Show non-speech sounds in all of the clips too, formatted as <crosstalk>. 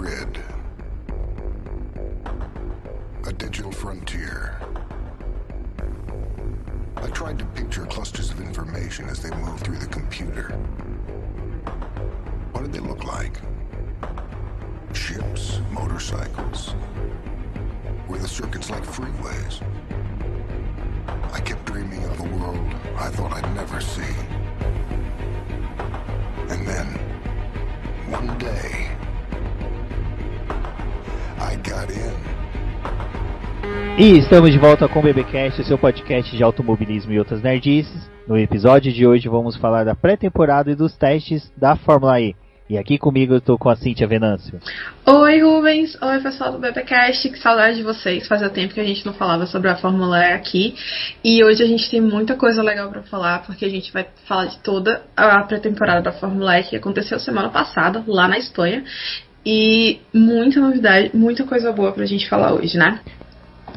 grid. A digital frontier. I tried to picture clusters of information as they moved through the computer. What did they look like? Ships, motorcycles. Were the circuits like freeways? I kept dreaming of a world I thought I'd never see. And then, one day, In. E estamos de volta com o BBcast, seu podcast de automobilismo e outras nerdices. No episódio de hoje vamos falar da pré-temporada e dos testes da Fórmula E. E aqui comigo eu tô com a Cintia Venâncio. Oi, Rubens. Oi, pessoal do BBcast. Que saudade de vocês. Fazia tempo que a gente não falava sobre a Fórmula E aqui. E hoje a gente tem muita coisa legal para falar, porque a gente vai falar de toda a pré-temporada da Fórmula E que aconteceu semana passada, lá na Espanha. E muita novidade, muita coisa boa pra gente falar hoje, né?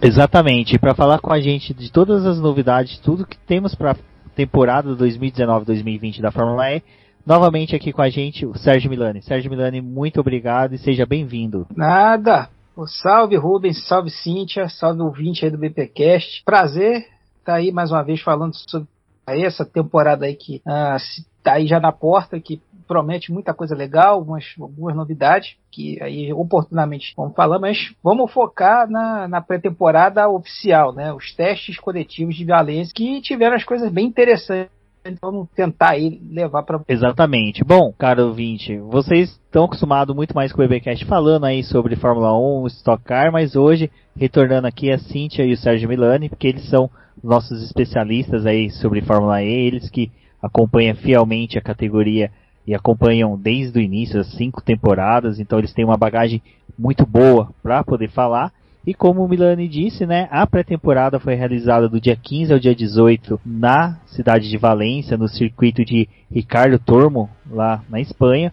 Exatamente. Para falar com a gente de todas as novidades, tudo que temos para temporada 2019-2020 da Fórmula E, novamente aqui com a gente o Sérgio Milani. Sérgio Milani, muito obrigado e seja bem-vindo. Nada. Oh, salve Rubens, salve Cíntia, salve ouvinte aí do BPcast. Prazer estar tá aí mais uma vez falando sobre essa temporada aí que ah, tá aí já na porta, que promete muita coisa legal, algumas, algumas novidades, que aí oportunamente vamos falar, mas vamos focar na, na pré-temporada oficial, né? Os testes coletivos de Valência, que tiveram as coisas bem interessantes então, vamos tentar aí levar para Exatamente. Bom, caro ouvinte, vocês estão acostumados muito mais com o EBcast falando aí sobre Fórmula 1, Stock Car, mas hoje retornando aqui a Cíntia e o Sérgio Milani, porque eles são nossos especialistas aí sobre Fórmula E, eles que acompanham fielmente a categoria e acompanham desde o início as cinco temporadas, então eles têm uma bagagem muito boa para poder falar. E como o Milani disse, né, a pré-temporada foi realizada do dia 15 ao dia 18 na cidade de Valência, no circuito de Ricardo Tormo, lá na Espanha.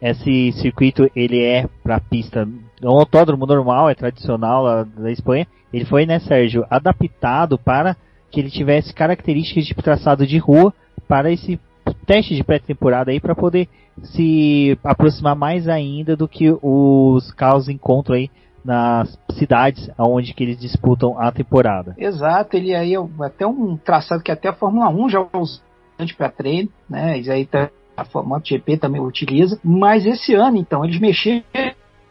Esse circuito ele é para pista, é um autódromo normal, é tradicional lá da Espanha. Ele foi, né, Sérgio, adaptado para que ele tivesse características de traçado de rua para esse teste de pré-temporada aí para poder se aproximar mais ainda do que os carros encontram aí nas cidades onde que eles disputam a temporada. Exato, ele aí é até um traçado que até a Fórmula 1 já usa para treino, né? Isso aí tá, a MotoGP também utiliza, mas esse ano então eles mexeram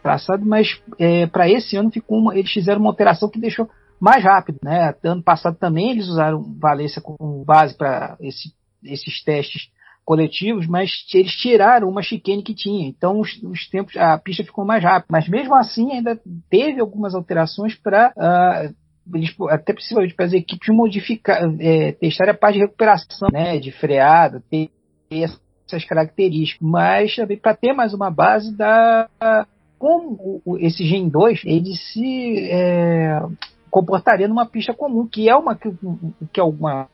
traçado, mas é, para esse ano ficou uma, eles fizeram uma alteração que deixou mais rápido, né? Ano passado também eles usaram Valência como base para esse, esses testes coletivos, mas eles tiraram uma chicane que tinha. Então os, os tempos, a pista ficou mais rápida. Mas mesmo assim ainda teve algumas alterações para uh, ah, até principalmente para as equipes modificar, é, testar a parte de recuperação, né, de freada, ter, ter essas características, mas também para ter mais uma base da como esse Gen 2 ele se é, comportaria numa pista comum, que é uma que, que é uma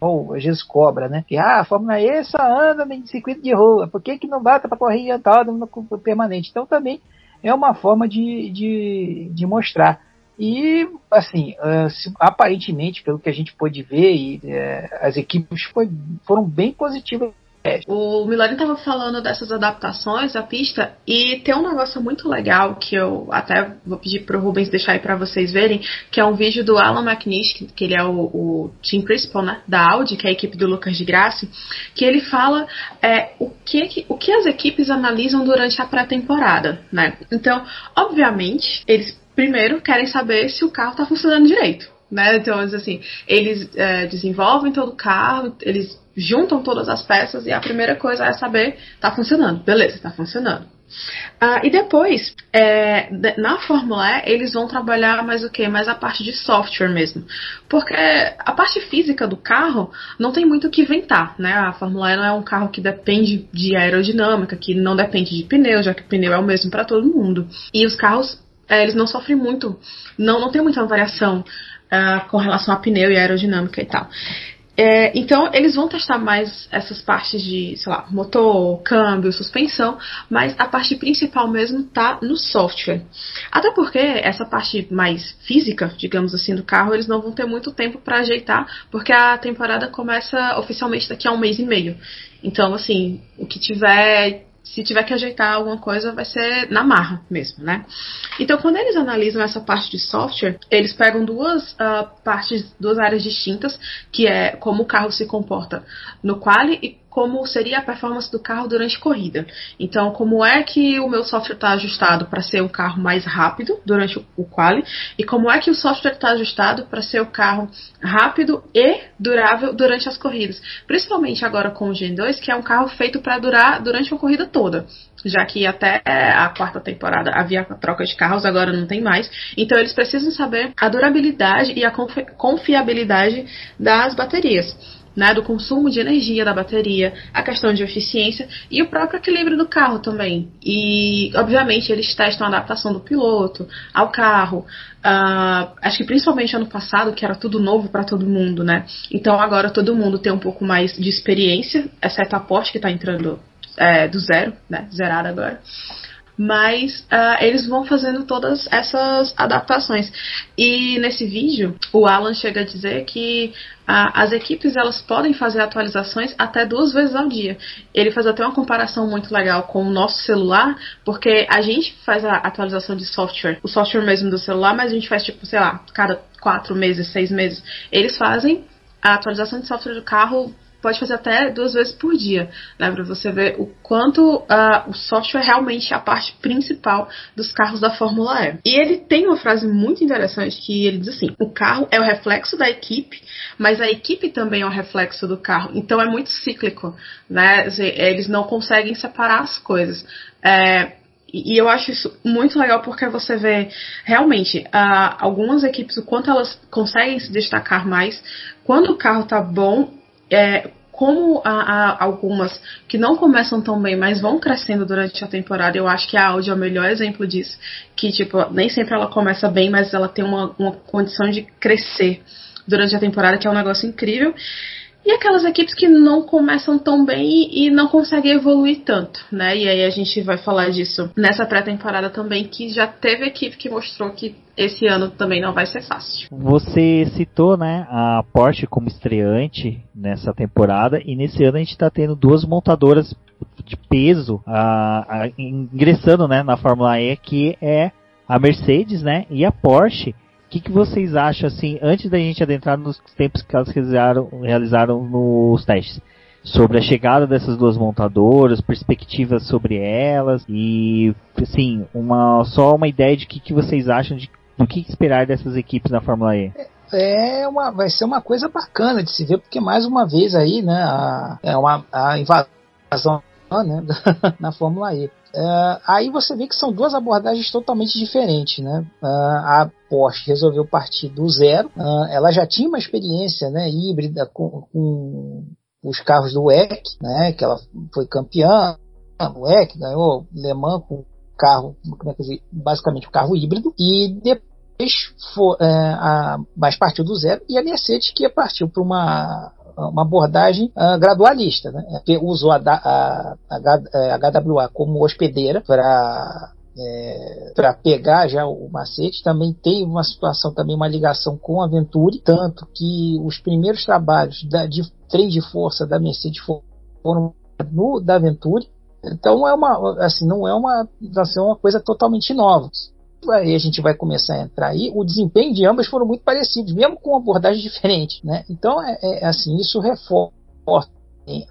ou às vezes cobra, né? Que ah, a Fórmula E só anda em circuito de rua, por que, que não bata para correr em autódromo permanente? Então também é uma forma de, de, de mostrar. E, assim, se, aparentemente, pelo que a gente pôde ver, e, uh, as equipes foram bem positivas o Milani estava falando dessas adaptações da pista e tem um negócio muito legal que eu até vou pedir para o Rubens deixar aí para vocês verem, que é um vídeo do Alan McNish, que ele é o, o team principal né, da Audi, que é a equipe do Lucas de Graça, que ele fala é, o, que, o que as equipes analisam durante a pré-temporada. Né? Então, obviamente, eles primeiro querem saber se o carro está funcionando direito. Né? Então, assim, eles é, desenvolvem todo o carro, eles juntam todas as peças e a primeira coisa é saber, tá funcionando, beleza, tá funcionando. Uh, e depois, é, na Fórmula E, eles vão trabalhar mais o que? Mais a parte de software mesmo. Porque a parte física do carro não tem muito o que inventar, né? A Fórmula E não é um carro que depende de aerodinâmica, que não depende de pneu, já que o pneu é o mesmo para todo mundo. E os carros, é, eles não sofrem muito, não, não tem muita variação uh, com relação a pneu e aerodinâmica e tal. É, então, eles vão testar mais essas partes de, sei lá, motor, câmbio, suspensão, mas a parte principal mesmo tá no software. Até porque essa parte mais física, digamos assim, do carro, eles não vão ter muito tempo para ajeitar, porque a temporada começa oficialmente daqui a um mês e meio. Então, assim, o que tiver se tiver que ajeitar alguma coisa, vai ser na marra mesmo, né? Então, quando eles analisam essa parte de software, eles pegam duas uh, partes, duas áreas distintas, que é como o carro se comporta no quali e como seria a performance do carro durante corrida. Então, como é que o meu software está ajustado para ser um carro mais rápido durante o quali e como é que o software está ajustado para ser o carro rápido e durável durante as corridas. Principalmente agora com o Gen 2, que é um carro feito para durar durante uma corrida toda. Já que até a quarta temporada havia troca de carros, agora não tem mais. Então eles precisam saber a durabilidade e a confiabilidade das baterias né, do consumo de energia da bateria, a questão de eficiência e o próprio equilíbrio do carro também. E, obviamente, eles testam a adaptação do piloto ao carro. Uh, acho que principalmente ano passado, que era tudo novo para todo mundo, né? Então agora todo mundo tem um pouco mais de experiência, exceto a Porsche que está entrando é, do zero, né? Zerada agora mas uh, eles vão fazendo todas essas adaptações. E nesse vídeo, o Alan chega a dizer que uh, as equipes elas podem fazer atualizações até duas vezes ao dia. Ele faz até uma comparação muito legal com o nosso celular, porque a gente faz a atualização de software, o software mesmo do celular, mas a gente faz tipo, sei lá, cada quatro meses, seis meses. Eles fazem a atualização de software do carro pode fazer até duas vezes por dia, né, para você ver o quanto uh, o software realmente é a parte principal dos carros da Fórmula E. E ele tem uma frase muito interessante que ele diz assim: o carro é o reflexo da equipe, mas a equipe também é o reflexo do carro. Então é muito cíclico, né? Eles não conseguem separar as coisas. É, e eu acho isso muito legal porque você vê realmente uh, algumas equipes, o quanto elas conseguem se destacar mais. Quando o carro tá bom, é, como há, há, algumas que não começam tão bem, mas vão crescendo durante a temporada, eu acho que a Audi é o melhor exemplo disso. Que, tipo, nem sempre ela começa bem, mas ela tem uma, uma condição de crescer durante a temporada, que é um negócio incrível. E aquelas equipes que não começam tão bem e não conseguem evoluir tanto, né? E aí a gente vai falar disso nessa pré-temporada também, que já teve equipe que mostrou que esse ano também não vai ser fácil. Você citou, né, a Porsche como estreante nessa temporada e nesse ano a gente está tendo duas montadoras de peso ingressando, né, na Fórmula E, que é a Mercedes, né, e a Porsche o que, que vocês acham, assim, antes da gente adentrar nos tempos que elas realizaram, realizaram nos testes? Sobre a chegada dessas duas montadoras, perspectivas sobre elas e, assim, uma, só uma ideia de que, que vocês acham de, do que esperar dessas equipes na Fórmula E. É uma, vai ser uma coisa bacana de se ver, porque mais uma vez aí, né, a, é uma a invasão né, <laughs> na Fórmula E. Uh, aí você vê que são duas abordagens totalmente diferentes, né? Uh, a Porsche resolveu partir do zero. Uh, ela já tinha uma experiência, né, híbrida com, com os carros do WEC, né? Que ela foi campeã. O WEC ganhou Le Mans com carro, como é que dizer, basicamente um carro híbrido. E depois foi, a, mas partiu do zero. E a Mercedes que partiu para uma uma abordagem uh, gradualista. Né? Usou a, a, a, HWA é, como hospedeira para é, para pegar já o macete. Também tem uma situação, também uma ligação com a Venturi, tanto que os primeiros trabalhos da, de trem de força da Mercedes foram no da Venturi. Então é uma, assim, não é uma, assim, uma coisa totalmente nova aí a gente vai começar a entrar aí, o desempenho de ambas foram muito parecidos, mesmo com abordagem diferente, né? Então, é, é assim, isso reforça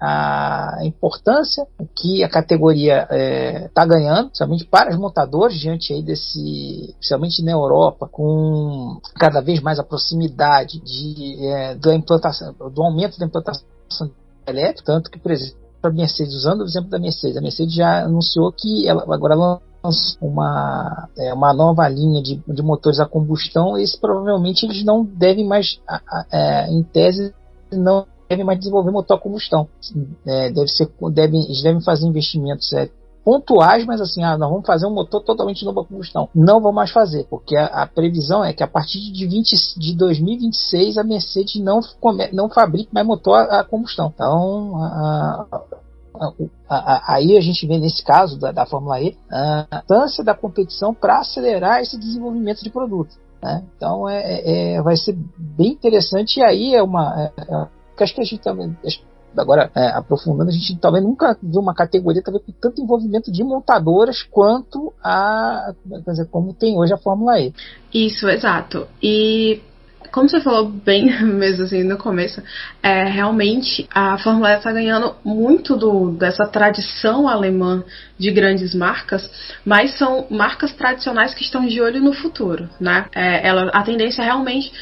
a importância que a categoria está é, tá ganhando, principalmente para os montadores, diante aí desse, especialmente na Europa, com cada vez mais a proximidade de, é, da implantação, do aumento da implantação elétrica, tanto que, por exemplo, a Mercedes, usando o exemplo da Mercedes, a Mercedes já anunciou que ela agora uma, é, uma nova linha de, de motores a combustão, esse provavelmente eles não devem mais, é, em tese, não devem mais desenvolver motor a combustão. É, deve ser, devem, eles devem fazer investimentos é, pontuais, mas assim, ah, nós vamos fazer um motor totalmente novo a combustão. Não vão mais fazer, porque a, a, previsão é que a partir de, 20, de 2026 a Mercedes não, não fabrique mais motor a, a combustão. Então, a, aí a gente vê nesse caso da, da Fórmula E a importância da competição para acelerar esse desenvolvimento de produto. Né? Então é, é, é, vai ser bem interessante e aí é uma é, é, acho que a gente também agora é, aprofundando, a gente talvez nunca viu uma categoria talvez com tanto envolvimento de montadoras quanto a dizer, como tem hoje a Fórmula E. Isso, exato. E como você falou bem <laughs> mesmo assim no começo, é, realmente a Fórmula E está ganhando muito do, dessa tradição alemã de grandes marcas, mas são marcas tradicionais que estão de olho no futuro, né? É, ela, a tendência é realmente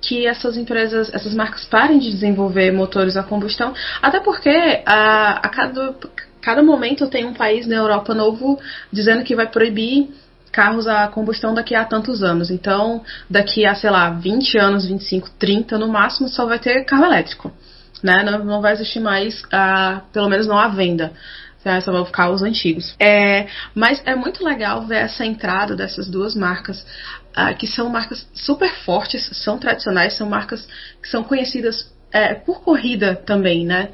que essas empresas, essas marcas parem de desenvolver motores a combustão, até porque a, a cada, cada momento tem um país na Europa novo dizendo que vai proibir carros a combustão daqui a tantos anos. Então, daqui a, sei lá, 20 anos, 25, 30 no máximo, só vai ter carro elétrico. Né? Não, não vai existir mais, uh, pelo menos não à venda. Só vão ficar os antigos. É, mas é muito legal ver essa entrada dessas duas marcas, uh, que são marcas super fortes, são tradicionais, são marcas que são conhecidas é, por corrida também, né?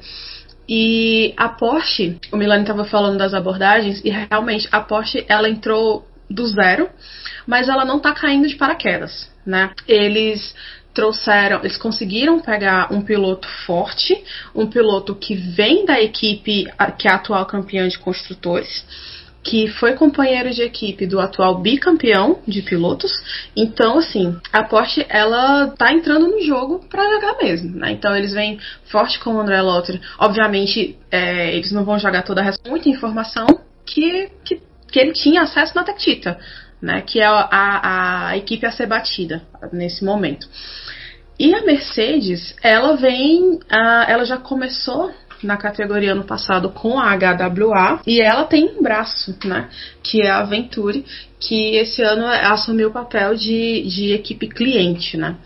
E a Porsche, o Milani estava falando das abordagens, e realmente a Porsche ela entrou do zero, mas ela não está caindo de paraquedas, né? Eles trouxeram, eles conseguiram pegar um piloto forte, um piloto que vem da equipe que é a atual campeã de construtores, que foi companheiro de equipe do atual bicampeão de pilotos. Então, assim, a Porsche ela tá entrando no jogo para jogar mesmo, né? Então eles vêm forte com o André Lotter. Obviamente, é, eles não vão jogar toda a muita informação que, que que ele tinha acesso na Tectita, né, que é a, a, equipe a ser batida nesse momento. E a Mercedes, ela vem, ela já começou na categoria ano passado com a HWA e ela tem um braço, né, que é a Venturi, que esse ano assumiu o papel de, de equipe cliente, né.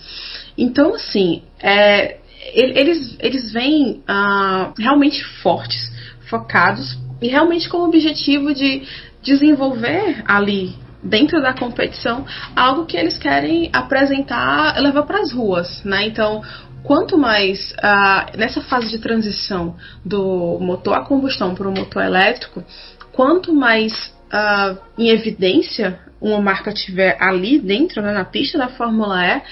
Então, assim, é, eles, eles vêm uh, realmente fortes, focados e realmente com o objetivo de desenvolver ali dentro da competição algo que eles querem apresentar, levar para as ruas, né? Então, quanto mais uh, nessa fase de transição do motor a combustão para o motor elétrico, quanto mais uh, em evidência uma marca tiver ali dentro, né, na pista da Fórmula E,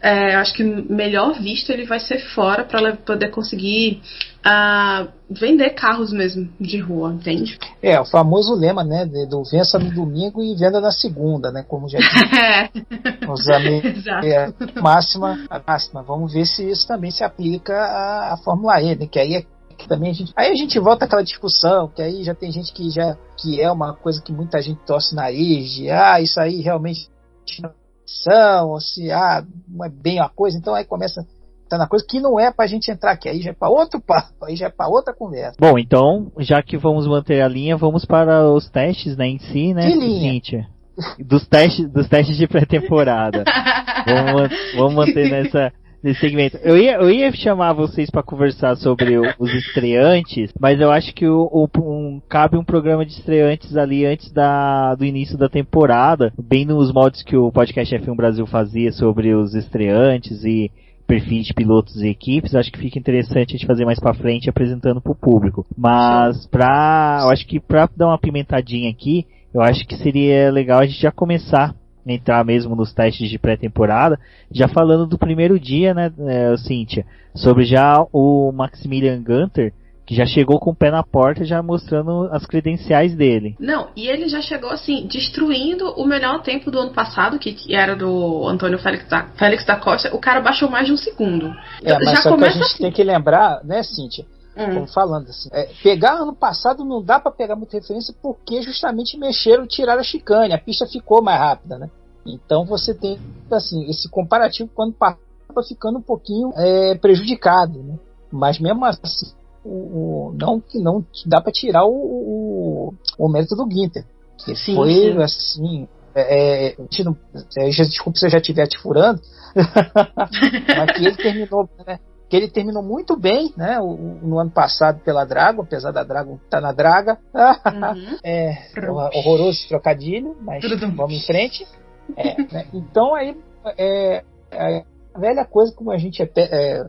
é, acho que melhor visto ele vai ser fora para poder conseguir uh, vender carros mesmo de rua, entende? É, o famoso lema, né, do vença no domingo e venda na segunda, né, como já disse <laughs> os amigos. <laughs> É, máxima, a máxima. Vamos ver se isso também se aplica à, à Fórmula E, né, que aí é que também a gente, aí a gente volta àquela discussão, que aí já tem gente que já que é uma coisa que muita gente torce o nariz, de ah, isso aí realmente são, ou se ah, não é bem a coisa, então aí começa tá na coisa que não é pra gente entrar aqui, aí já é pra outro papo, aí já é pra outra conversa. Bom, então, já que vamos manter a linha, vamos para os testes, né, em si, né, que linha? Cíntia? Dos testes, dos testes de pré-temporada. <laughs> vamos, vamos manter nessa, nesse segmento. Eu ia, eu ia chamar vocês para conversar sobre o, os estreantes, mas eu acho que o, o um, cabe um programa de estreantes ali antes da, do início da temporada, bem nos moldes que o podcast F1 Brasil fazia sobre os estreantes e perfis de pilotos e equipes, acho que fica interessante a gente fazer mais para frente apresentando para o público. Mas para, eu acho que para dar uma pimentadinha aqui, eu acho que seria legal a gente já começar entrar mesmo nos testes de pré-temporada, já falando do primeiro dia, né, é, Cíntia, sobre já o Maximilian Gunter, que já chegou com o pé na porta, já mostrando as credenciais dele. Não, e ele já chegou assim, destruindo o melhor tempo do ano passado, que, era do Antônio Félix da, Félix da Costa. O cara baixou mais de um segundo. É, mas já só que a gente assim. tem que lembrar, né, Cíntia? Hum. Como falando assim, é, pegar ano passado não dá para pegar muita referência porque justamente mexeram, tiraram a chicane, a pista ficou mais rápida, né? Então você tem assim esse comparativo quando passa ficando um pouquinho é, prejudicado, né? Mas mesmo assim, o, o, não que não dá para tirar o, o, o, mérito do Ginter, que sim, foi sim. assim é, é, não, é, desculpa se eu já estiver te furando, <laughs> mas que ele terminou, né, que ele terminou muito bem, né, no ano passado pela Dragon, apesar da Dragon estar tá na Draga, <laughs> uhum. é horroroso esse trocadilho, mas vamos em frente. É, né? Então aí é, é, a velha coisa como a gente até é,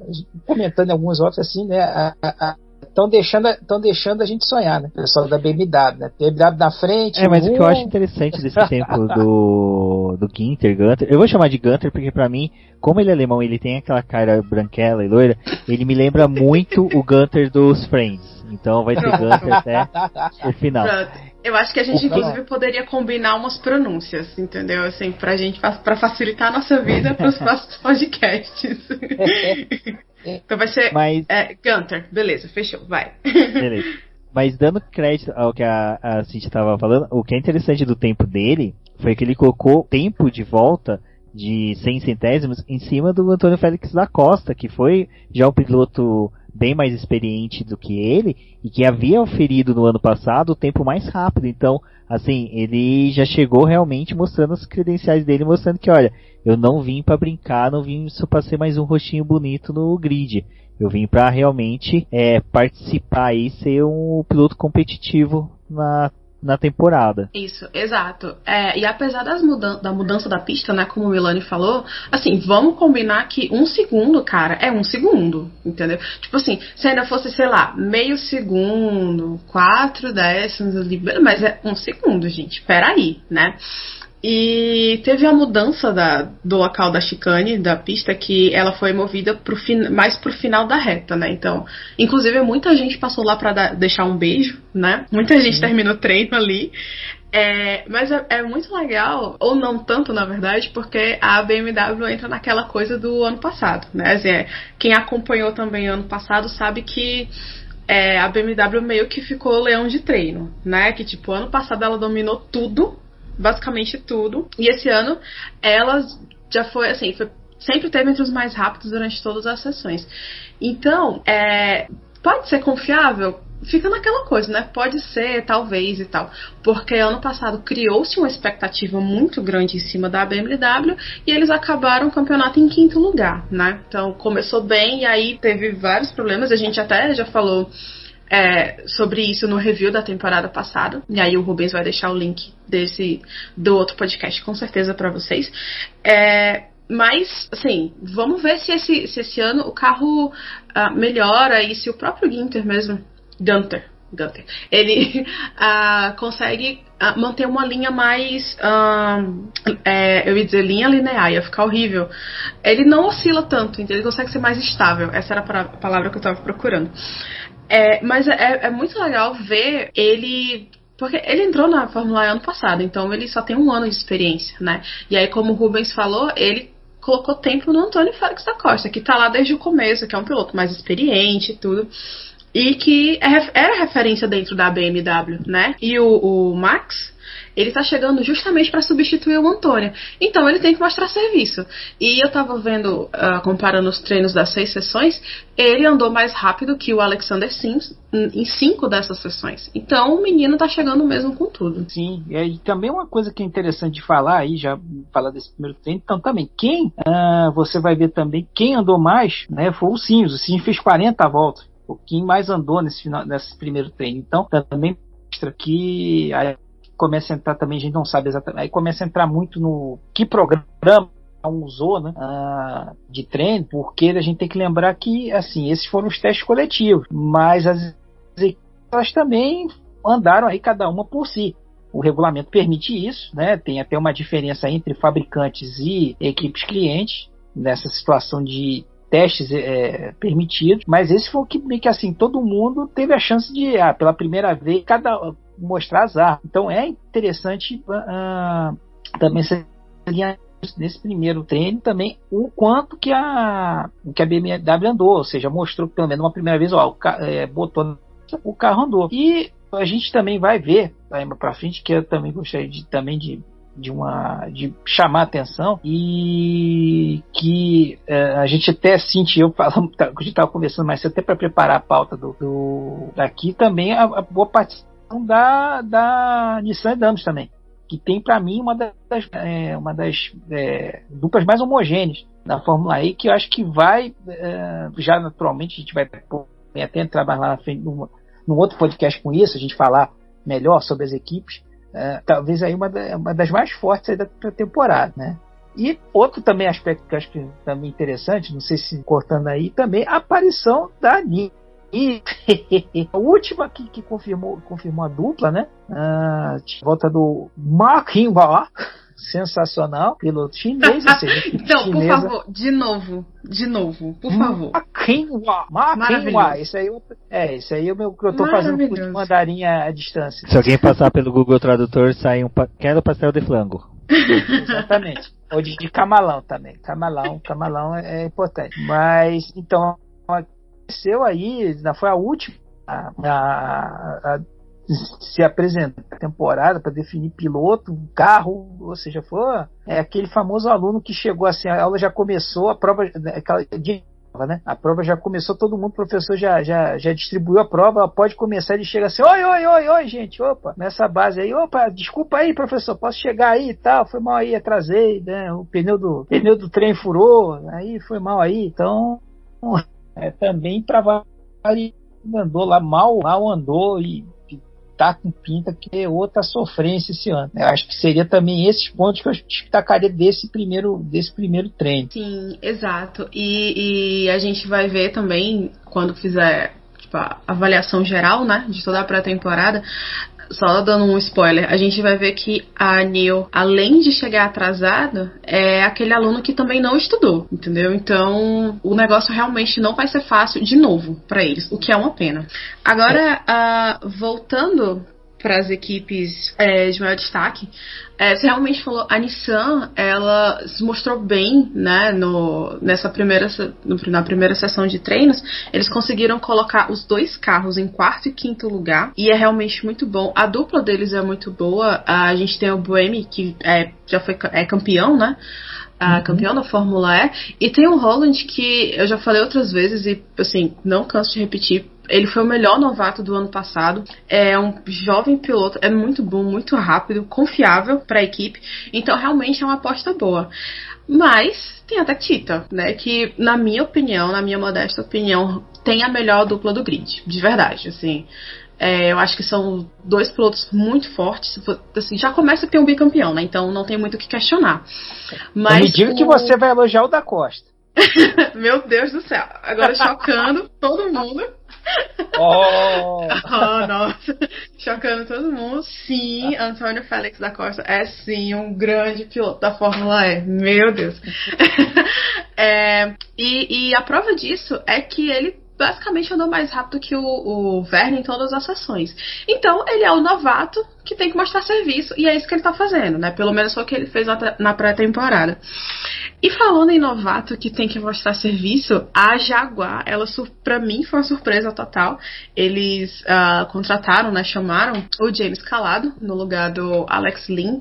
comentando em alguns outros assim, né, a, a, a estão deixando, tão deixando a gente sonhar, né? O pessoal da BMW, né? BMW na frente. É, mas o que eu acho interessante desse tempo do, do Ginter, Gunter, eu vou chamar de Gunter porque pra mim, como ele é alemão, ele tem aquela cara branquela e loira, ele me lembra muito o Gunter dos Friends. Então vai ser Gunter até o final. Pronto. Eu acho que a gente, inclusive, poderia combinar umas pronúncias, entendeu? Assim, pra gente, pra facilitar a nossa vida pros <laughs> próximos podcasts. <laughs> então vai ser Mas... é, Gunter, beleza, fechou, vai. Beleza. Mas dando crédito ao que a, a Cintia estava falando, o que é interessante do tempo dele foi que ele colocou tempo de volta de 100 centésimos em cima do Antônio Félix da Costa, que foi já um piloto bem mais experiente do que ele e que havia oferido no ano passado o tempo mais rápido. Então, assim, ele já chegou realmente mostrando as credenciais dele, mostrando que, olha, eu não vim para brincar, não vim só para ser mais um rostinho bonito no grid. Eu vim para realmente é, participar e ser um piloto competitivo na na temporada. Isso, exato. É, e apesar das mudan da mudança da pista, né, como o Milani falou, assim, vamos combinar que um segundo, cara, é um segundo, entendeu? Tipo assim, se ainda fosse, sei lá, meio segundo, quatro décimos mas é um segundo, gente, peraí, né? E teve a mudança da, do local da chicane, da pista, que ela foi movida pro fin, mais pro final da reta, né? Então, inclusive, muita gente passou lá para deixar um beijo, né? Muita gente terminou o treino ali. É, mas é, é, muito legal, ou não tanto na verdade, porque a BMW entra naquela coisa do ano passado, né? Assim, é, quem acompanhou também ano passado sabe que é, a BMW meio que ficou leão de treino, né? Que tipo, ano passado ela dominou tudo basicamente tudo. E esse ano ela já foi assim, foi, sempre teve entre os mais rápidos durante todas as sessões. Então, é, pode ser confiável? Fica naquela coisa, né? Pode ser, talvez e tal. Porque ano passado criou-se uma expectativa muito grande em cima da BMW e eles acabaram o campeonato em quinto lugar, né? Então começou bem e aí teve vários problemas. A gente até já falou é, sobre isso no review da temporada passada. E aí o Rubens vai deixar o link desse do outro podcast com certeza para vocês. É, mas, assim, vamos ver se esse, se esse ano o carro uh, melhora e se o próprio Ginter mesmo, Gunter, Gunter ele uh, <laughs> consegue uh, manter uma linha mais, é, eu ia dizer linha linear, ia ficar horrível. Ele não oscila tanto, então ele consegue ser mais estável. Essa era a palavra que eu estava procurando. É, mas é, é muito legal ver ele porque ele entrou na Fórmula E ano passado, então ele só tem um ano de experiência, né? E aí, como o Rubens falou, ele colocou tempo no Antônio Félix da Costa, que tá lá desde o começo, que é um piloto mais experiente e tudo. E que é, era referência dentro da BMW, né? E o, o Max, ele tá chegando justamente para substituir o Antônio. Então ele tem que mostrar serviço. E eu tava vendo, uh, comparando os treinos das seis sessões, ele andou mais rápido que o Alexander Sims em cinco dessas sessões. Então o menino tá chegando mesmo com tudo. Sim, e também uma coisa que é interessante de falar aí, já falar desse primeiro treino, então também, quem uh, você vai ver também, quem andou mais, né, foi o Sims. O Sims fez 40 voltas. Quem mais andou nesse, final, nesse primeiro treino. Então, também mostra que começa a entrar também, a gente não sabe exatamente, aí começa a entrar muito no que programa usou né, uh, de treino, porque a gente tem que lembrar que assim esses foram os testes coletivos, mas as equipes também andaram aí cada uma por si. O regulamento permite isso, né? Tem até uma diferença entre fabricantes e equipes clientes nessa situação de testes é, permitidos, mas esse foi o que que assim todo mundo teve a chance de, ah, pela primeira vez, cada mostrar azar. Então é interessante uh, também nesse primeiro treino também o quanto que a que a BMW andou, ou seja, mostrou pelo menos uma primeira vez, ó, o, é, botou o carro andou. E a gente também vai ver aí para frente que eu também gostaria de também de de uma de chamar atenção e que é, a gente até sentiu eu falando <laughs> a gente estava conversando mas até para preparar a pauta do, do daqui também a, a boa parte da, da Nissan Danos também, que tem para mim uma das, é, uma das é, duplas mais homogêneas na Fórmula E, que eu acho que vai, é, já naturalmente, a gente vai até entrar mais lá na frente num, num outro podcast com isso, a gente falar melhor sobre as equipes, é, talvez aí uma, da, uma das mais fortes da temporada, né? E outro também aspecto que eu acho que também interessante, não sei se cortando aí, também a aparição da Nini E <laughs> a última que, que confirmou, confirmou a dupla, né? Ah, volta do Mark Hinwa, sensacional, piloto chinês. Seja, <laughs> então, chinesa. por favor, de novo, de novo, por favor. Maquinwa, Maquinwa, isso aí, é, isso aí é o meu que eu tô fazendo de mandarim à distância. Se alguém passar pelo Google Tradutor, sai um, quero pastel de flango. <laughs> Exatamente. Ou de, de, camalão também. Camalão, camalão é, é importante. Mas, então, aconteceu aí, foi a última, a, a, a se apresentar temporada para definir piloto, carro, ou seja, foi é aquele famoso aluno que chegou assim, a aula já começou, a prova, aquela dia né? A prova já começou, todo mundo, o professor já, já, já distribuiu a prova, pode começar, ele chega assim, oi, oi, oi, oi, gente, opa, nessa base aí, opa, desculpa aí, professor, posso chegar aí e tal, foi mal aí, atrasei, né? O pneu do, pneu do trem furou, aí foi mal aí, então, é, também para andou lá mal, mal andou e tá com pinta que é outra sofrência esse ano. Eu acho que seria também esses pontos que eu destacaria desse primeiro, desse primeiro treino. Sim, exato. E, e a gente vai ver também, quando fizer tipo, a avaliação geral, né, de toda a pré-temporada, só dando um spoiler, a gente vai ver que a Neil, além de chegar atrasada, é aquele aluno que também não estudou, entendeu? Então, o negócio realmente não vai ser fácil de novo para eles, o que é uma pena. Agora, uh, voltando para as equipes é, de maior destaque. É, você realmente falou, a Nissan, ela se mostrou bem, né, no, nessa primeira, no, na primeira sessão de treinos, eles conseguiram colocar os dois carros em quarto e quinto lugar, e é realmente muito bom. A dupla deles é muito boa, a gente tem o Boemi, que é, já foi é campeão, né, a uhum. campeão da Fórmula E, e tem o Holland, que eu já falei outras vezes, e assim, não canso de repetir, ele foi o melhor novato do ano passado. É um jovem piloto, é muito bom, muito rápido, confiável para a equipe. Então realmente é uma aposta boa. Mas tem a Tita, né? Que, na minha opinião, na minha modesta opinião, tem a melhor dupla do grid. De verdade, assim. É, eu acho que são dois pilotos muito fortes. Assim, já começa a ter um bicampeão, né? Então não tem muito o que questionar. Mas eu me diga o... que você vai elogiar o da Costa. <laughs> Meu Deus do céu. Agora chocando todo mundo. Oh. <laughs> oh, nossa. Chocando todo mundo. Sim, Antônio Félix da Costa é sim um grande piloto da Fórmula E. Meu Deus. <laughs> é, e, e a prova disso é que ele basicamente andou mais rápido que o, o Verne em todas as sessões. Então, ele é o novato que tem que mostrar serviço, e é isso que ele tá fazendo, né? Pelo menos foi o que ele fez na pré-temporada. E falando em novato que tem que mostrar serviço, a Jaguar, ela para mim foi uma surpresa total. Eles uh, contrataram, né, chamaram o James Calado no lugar do Alex Lynn.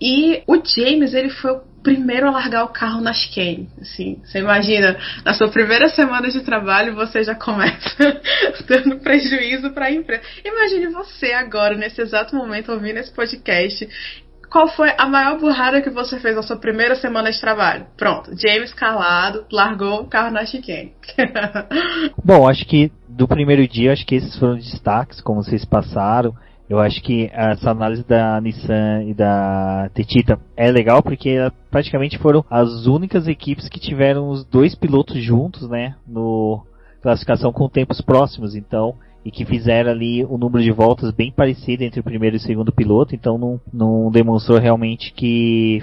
E o James, ele foi o primeiro a largar o carro na chicane. Assim, você imagina, na sua primeira semana de trabalho você já começa <laughs> dando prejuízo para a empresa. Imagine você agora, nesse exato momento, ouvindo esse podcast qual foi a maior burrada que você fez na sua primeira semana de trabalho? Pronto, James calado, largou o carro na chicane. <laughs> Bom, acho que do primeiro dia, acho que esses foram destaques, como vocês passaram. Eu acho que essa análise da Nissan e da Tetita é legal porque praticamente foram as únicas equipes que tiveram os dois pilotos juntos, né, no classificação com tempos próximos. Então, e que fizeram ali o um número de voltas bem parecido entre o primeiro e o segundo piloto, então não, não demonstrou realmente que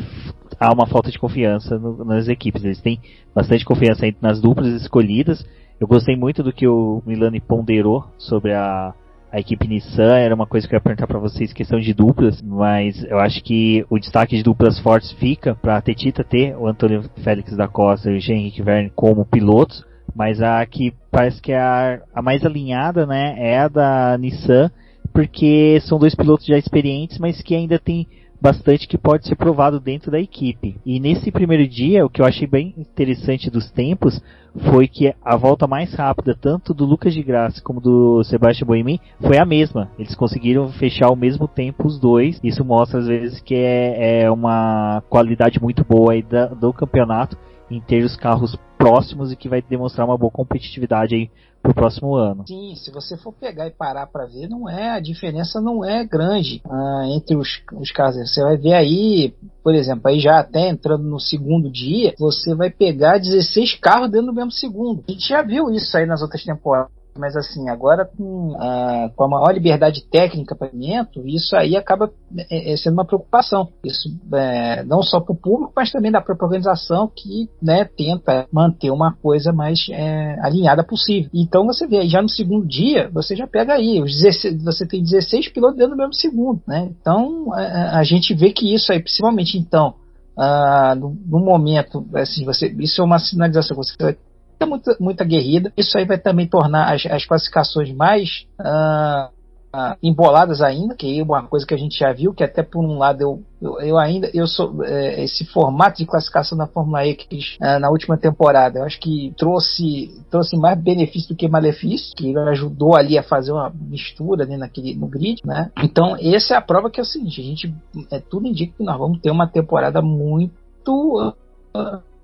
há uma falta de confiança no, nas equipes. Eles têm bastante confiança nas duplas escolhidas. Eu gostei muito do que o Milani ponderou sobre a, a equipe Nissan, era uma coisa que eu ia perguntar para vocês, questão de duplas, mas eu acho que o destaque de duplas fortes fica para a Tetita ter o Antônio Félix da Costa e o Jean Henrique Verne como pilotos, mas a que parece que é a, a mais alinhada, né, é a da Nissan, porque são dois pilotos já experientes, mas que ainda tem bastante que pode ser provado dentro da equipe. E nesse primeiro dia, o que eu achei bem interessante dos tempos foi que a volta mais rápida, tanto do Lucas de Graça como do Sebastião Boemi, foi a mesma. Eles conseguiram fechar ao mesmo tempo os dois. Isso mostra às vezes que é, é uma qualidade muito boa da, do campeonato em ter os carros próximos e que vai demonstrar uma boa competitividade aí pro próximo ano. Sim, se você for pegar e parar para ver, não é a diferença não é grande ah, entre os, os carros. Você vai ver aí, por exemplo, aí já até entrando no segundo dia, você vai pegar 16 carros dentro do mesmo segundo. A gente já viu isso aí nas outras temporadas mas assim, agora com a, com a maior liberdade técnica para o isso aí acaba é, é, sendo uma preocupação. Isso é, não só para o público, mas também da própria organização que né, tenta manter uma coisa mais é, alinhada possível. Então você vê, já no segundo dia, você já pega aí, os 16, você tem 16 pilotos dentro do mesmo segundo. Né? Então a, a gente vê que isso aí, principalmente então, ah, no, no, momento, assim, você, isso é uma sinalização, você muita, muita guerrida. Isso aí vai também tornar as, as classificações mais uh, uh, emboladas ainda, que é uma coisa que a gente já viu, que até por um lado eu, eu, eu ainda eu sou é, esse formato de classificação da Fórmula E que uh, na última temporada, eu acho que trouxe trouxe mais benefício do que malefício, que ajudou ali a fazer uma mistura ali naquele no grid, né? Então essa é a prova que é o seguinte, a gente é, tudo indica que nós vamos ter uma temporada muito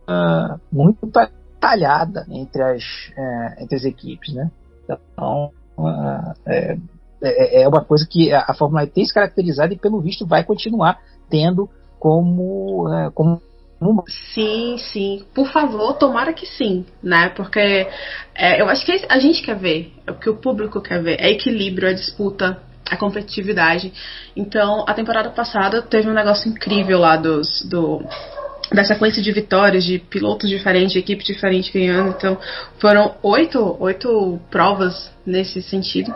Uh, muito talhada entre as, é, entre as equipes, né? Então, uh, é, é, uma coisa que a, a Fórmula E tem se caracterizado e, pelo visto, vai continuar tendo como, é, como Sim, sim. Por favor, tomara que sim, né? Porque é, eu acho que a gente quer ver, é o que o público quer ver, é equilíbrio, a disputa, a competitividade. Então, a temporada passada teve um negócio incrível lá dos, do, da sequência de vitórias de pilotos diferentes, de equipe diferente ganhando. Então, foram oito, oito provas nesse sentido.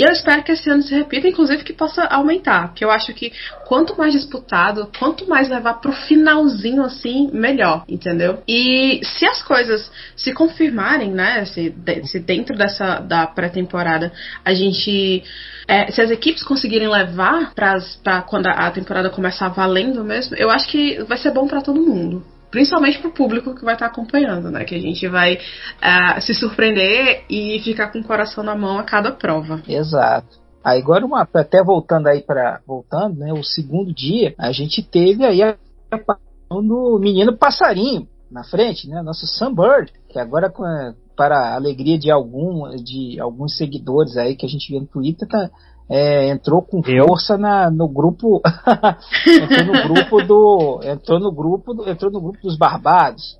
E eu espero que esse ano se repita, inclusive que possa aumentar. Porque eu acho que quanto mais disputado, quanto mais levar pro finalzinho assim, melhor, entendeu? E se as coisas se confirmarem, né? Se, se dentro dessa da pré-temporada a gente é, se as equipes conseguirem levar para quando a temporada começar valendo mesmo, eu acho que vai ser bom para todo mundo. Principalmente para o público que vai estar tá acompanhando, né? Que a gente vai uh, se surpreender e ficar com o coração na mão a cada prova. Exato. Aí agora uma, até voltando aí para voltando, né? O segundo dia a gente teve aí a do menino passarinho na frente, né? Nosso Sunbird, que agora para a alegria de algum de alguns seguidores aí que a gente vê no Twitter, tá, é, entrou com força na, no grupo <laughs> entrou no grupo do entrou no grupo do, entrou no grupo dos barbados.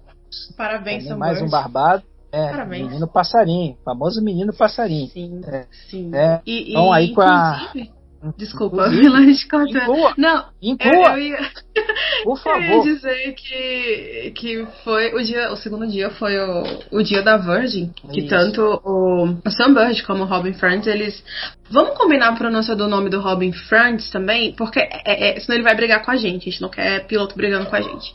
Parabéns, Também, Mais um barbado. É, Parabéns. menino passarinho, famoso menino passarinho. Sim, é, sim. É, e, então aí com a Desculpa, Milani de Inclua, Não, inclua. Eu, eu ia, <laughs> Por favor. <laughs> Eu ia dizer que, que foi o dia, o segundo dia foi o, o dia da Virgin, que Isso. tanto o, o Sunbird como o Robin Friends, eles Vamos combinar a pronúncia do nome do Robin Friends também, porque é, é, senão ele vai brigar com a gente. A gente não quer piloto brigando com a gente.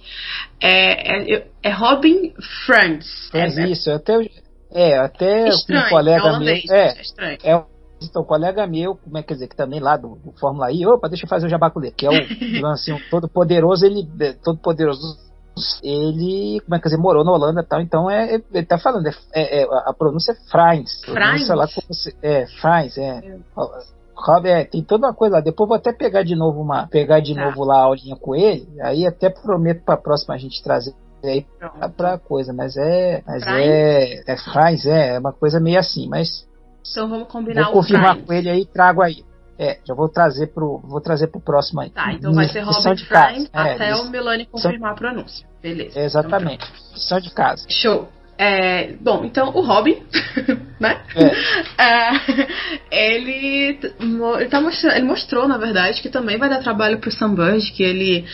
É, é, é Robin Friends. É, isso, até, é, até estranho, um colega holandês, meu. É, é estranho. É então, um colega meu, como é que dizer, que também lá do, do Fórmula I, opa, deixa eu fazer o jabaculê, que é o, assim, um <laughs> todo poderoso, ele, é, todo poderoso, ele, como é que dizer, morou na Holanda e tal, então é, é, ele tá falando, é, é, é a pronúncia é Frans. Frans? lá é, Frans, é. Rob, é, tem toda uma coisa lá. Depois vou até pegar de novo uma, pegar de tá. novo lá a aulinha com ele. Aí até prometo para a próxima a gente trazer aí pra, pra coisa, mas é, mas é, é Frans, é, é uma coisa meio assim, mas então vamos combinar vou confirmar com ele aí e trago aí. É, já vou trazer pro, vou trazer pro próximo aí. Tá, então vai ser Robert Prime até é, o Milani confirmar a pronúncia. Beleza. exatamente. Então, Lição de casa. Show. É, bom, então o Robin, <laughs> né? É. é, ele, ele, tá mostrando, ele mostrou, na verdade, que também vai dar trabalho pro Sunbird, que ele,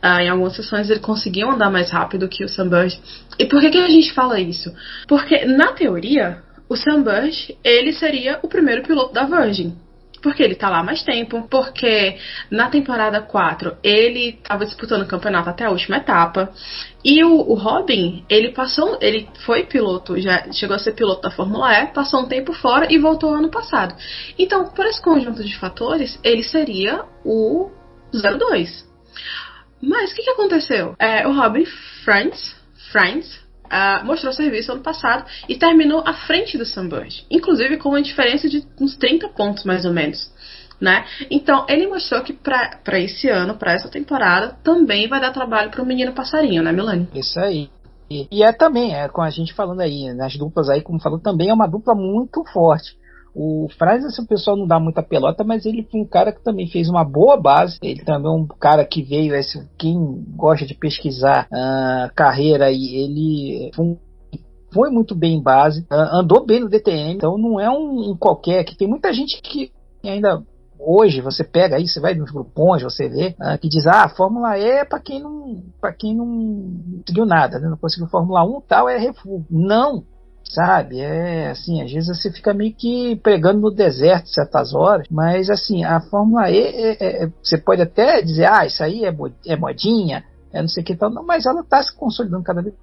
ah, em algumas sessões, ele conseguiu andar mais rápido que o Sunbird. E por que, que a gente fala isso? Porque, na teoria, o Sam Burge, ele seria o primeiro piloto da Virgin. Porque ele tá lá mais tempo, porque na temporada 4 ele estava disputando o campeonato até a última etapa. E o, o, Robin, ele passou, ele foi piloto, já chegou a ser piloto da Fórmula E, passou um tempo fora e voltou ano passado. Então, por esse conjunto de fatores, ele seria o 02. Mas o que, que aconteceu? É, o Robin Friends, Friends uh, mostrou serviço ano passado e terminou à frente do Sunbird, inclusive com uma diferença de uns 30 pontos mais ou menos. Né? Então ele mostrou que para esse ano, para essa temporada, também vai dar trabalho para o menino passarinho, né, Milani? Isso aí. E, e, é também, é, com a gente falando aí, nas duplas aí, como falou, também é uma dupla muito forte. O Franz, assim, o pessoal não dá muita pelota, mas ele foi um cara que também fez uma boa base. Ele também é um cara que veio, esse, quem gosta de pesquisar uh, carreira, e ele foi um foi muito bem em base, andou bem no DTM, então não é um, um qualquer, que tem muita gente que ainda hoje você pega aí, você vai nos grupões, você vê, uh, que diz, ah, a Fórmula E é para quem não para quem não conseguiu nada, né? não conseguiu Fórmula 1 tal, é refúgio. Não, sabe? É assim, às vezes você fica meio que pregando no deserto certas horas, mas assim, a Fórmula E, é, é, é você pode até dizer, ah, isso aí é, é modinha, é não sei o que tal, não, mas ela está se consolidando cada vez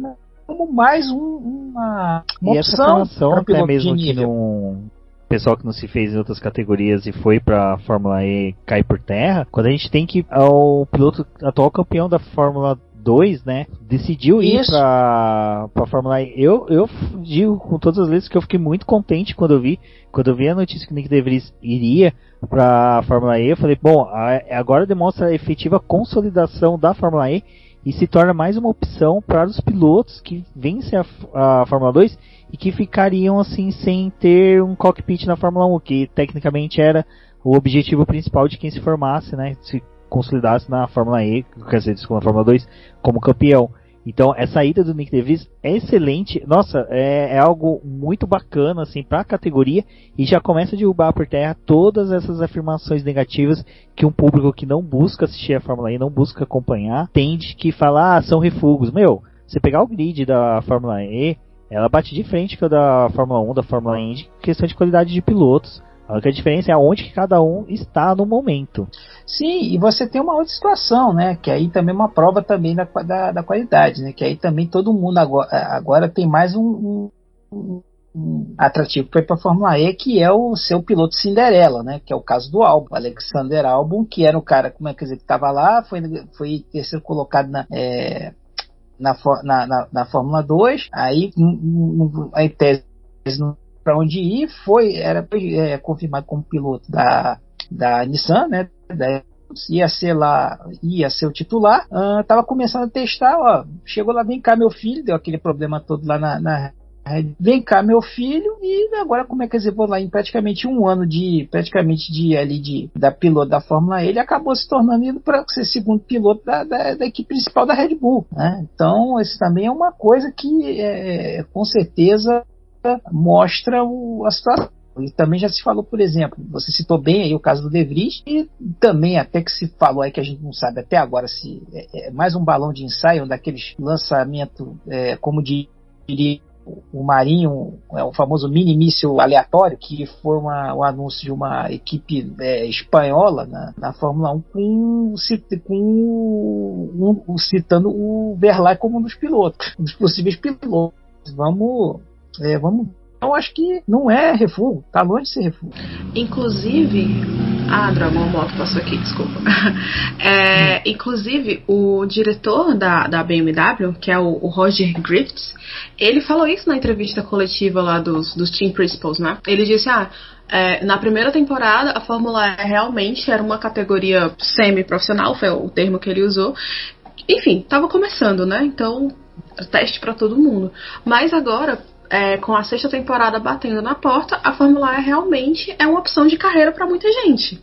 mais como mais um, uma, uma e opção. Essa até mesmo que não pessoal que não se fez em outras categorias e foi para Fórmula E cai por terra, quando a gente tem que o piloto atual campeão da Fórmula 2, né, decidiu ir para para Fórmula E. Eu eu digo com todas as vezes que eu fiquei muito contente quando eu vi, quando eu vi a notícia que o Nick DeVries iria para Fórmula E, eu falei, bom, agora demonstra a efetiva consolidação da Fórmula E e se torna mais uma opção para os pilotos que vencem a, a Fórmula 2 e que ficariam assim sem ter um cockpit na Fórmula 1, que tecnicamente era o objetivo principal de quem se formasse, né, se consolidasse na Fórmula E, quer dizer, na Fórmula 2 como campeão. Então, essa ida do Nick DeVries é excelente. Nossa, é, é algo muito bacana assim para a categoria e já começa a derrubar por terra todas essas afirmações negativas que um público que não busca assistir a Fórmula E, não busca acompanhar, tende que falar ah, são refugos. Meu, você pegar o grid da Fórmula E, ela bate de frente com a da Fórmula 1, da Fórmula Indy, questão de qualidade de pilotos. A única diferença é onde que cada um está no momento. Sim, e você tem uma outra situação, né? Que aí também é uma prova também da, da, da qualidade, né? Que aí também todo mundo agora, agora tem mais um, um, um atrativo para ir para a Fórmula E, que é o seu piloto Cinderela, né? Que é o caso do Albon, Alexander Albon, que era o cara, como é que dizer, que estava lá, foi, foi terceiro colocado na, é, na, na, na, na, Fórmula 2, aí a tese para onde ir foi era é, confirmado como piloto da, da Nissan, né? Da, ia ser lá, ia ser o titular. Uh, tava começando a testar, ó, chegou lá, vem cá meu filho, deu aquele problema todo lá na, na vem cá meu filho e agora como é que eu vou lá em praticamente um ano de praticamente de ali de da piloto da Fórmula E ele acabou se tornando indo para ser segundo piloto da, da, da, equipe principal da Red Bull né? então isso também é uma coisa que é, com certeza mostra o, a situação. E também já se falou, por exemplo, você citou bem aí o caso do De Vries, e também até que se falou aí que a gente não sabe até agora se é, é mais um balão de ensaio, daqueles lançamento, é, como diria o Marinho, é o famoso mini míssil aleatório, que foi uma, um anúncio de uma equipe é, espanhola na, na Fórmula 1 com, com um, citando o Verlaine como um dos pilotos, um dos possíveis pilotos. Vamos é, vamos. Eu acho que não é refúgio, tá longe de ser refúgio. Inclusive, ah, droga, uma moto passou aqui, desculpa. <laughs> É. Inclusive, o diretor da, da BMW, que é o, o, Roger Griffiths, ele falou isso na entrevista coletiva lá dos, dos Team Principals, né? Ele disse, ah, é, na primeira temporada, a Fórmula E realmente era uma categoria semi-profissional, foi o termo que ele usou. Enfim, estava começando, né? Então, teste para todo mundo. Mas agora, é, com a sexta temporada batendo na porta, a Fórmula E realmente é uma opção de carreira para muita gente.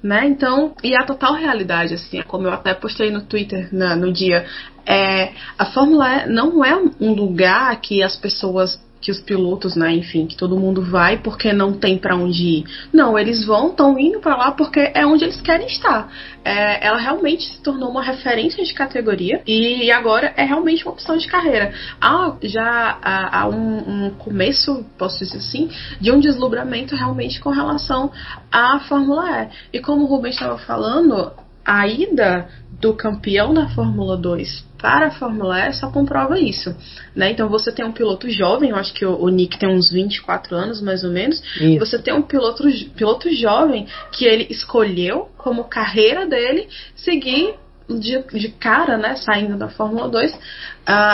Né? Então, e a total realidade, assim, como eu até postei no Twitter na, no dia, é, a Fórmula E não é um lugar que as pessoas que os pilotos, né, enfim, que todo mundo vai porque não tem para onde ir. Não, eles vão, estão indo para lá porque é onde eles querem estar. É, ela realmente se tornou uma referência de categoria e agora é realmente uma opção de carreira. Há já há, há um, um, começo, posso dizer assim, de um deslumbramento realmente com relação à Fórmula E. E como o Rubens estava falando, a ida do campeão da Fórmula 2 para a Fórmula E só comprova isso. Né? Então você tem um piloto jovem, eu acho que o, o Nick tem uns 24 anos mais ou menos. Isso. Você tem um piloto, piloto jovem que ele escolheu como carreira dele seguir de, de cara, né, saindo da Fórmula 2, uh,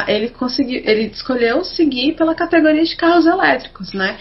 ele conseguiu, ele escolheu seguir pela categoria de carros elétricos, né?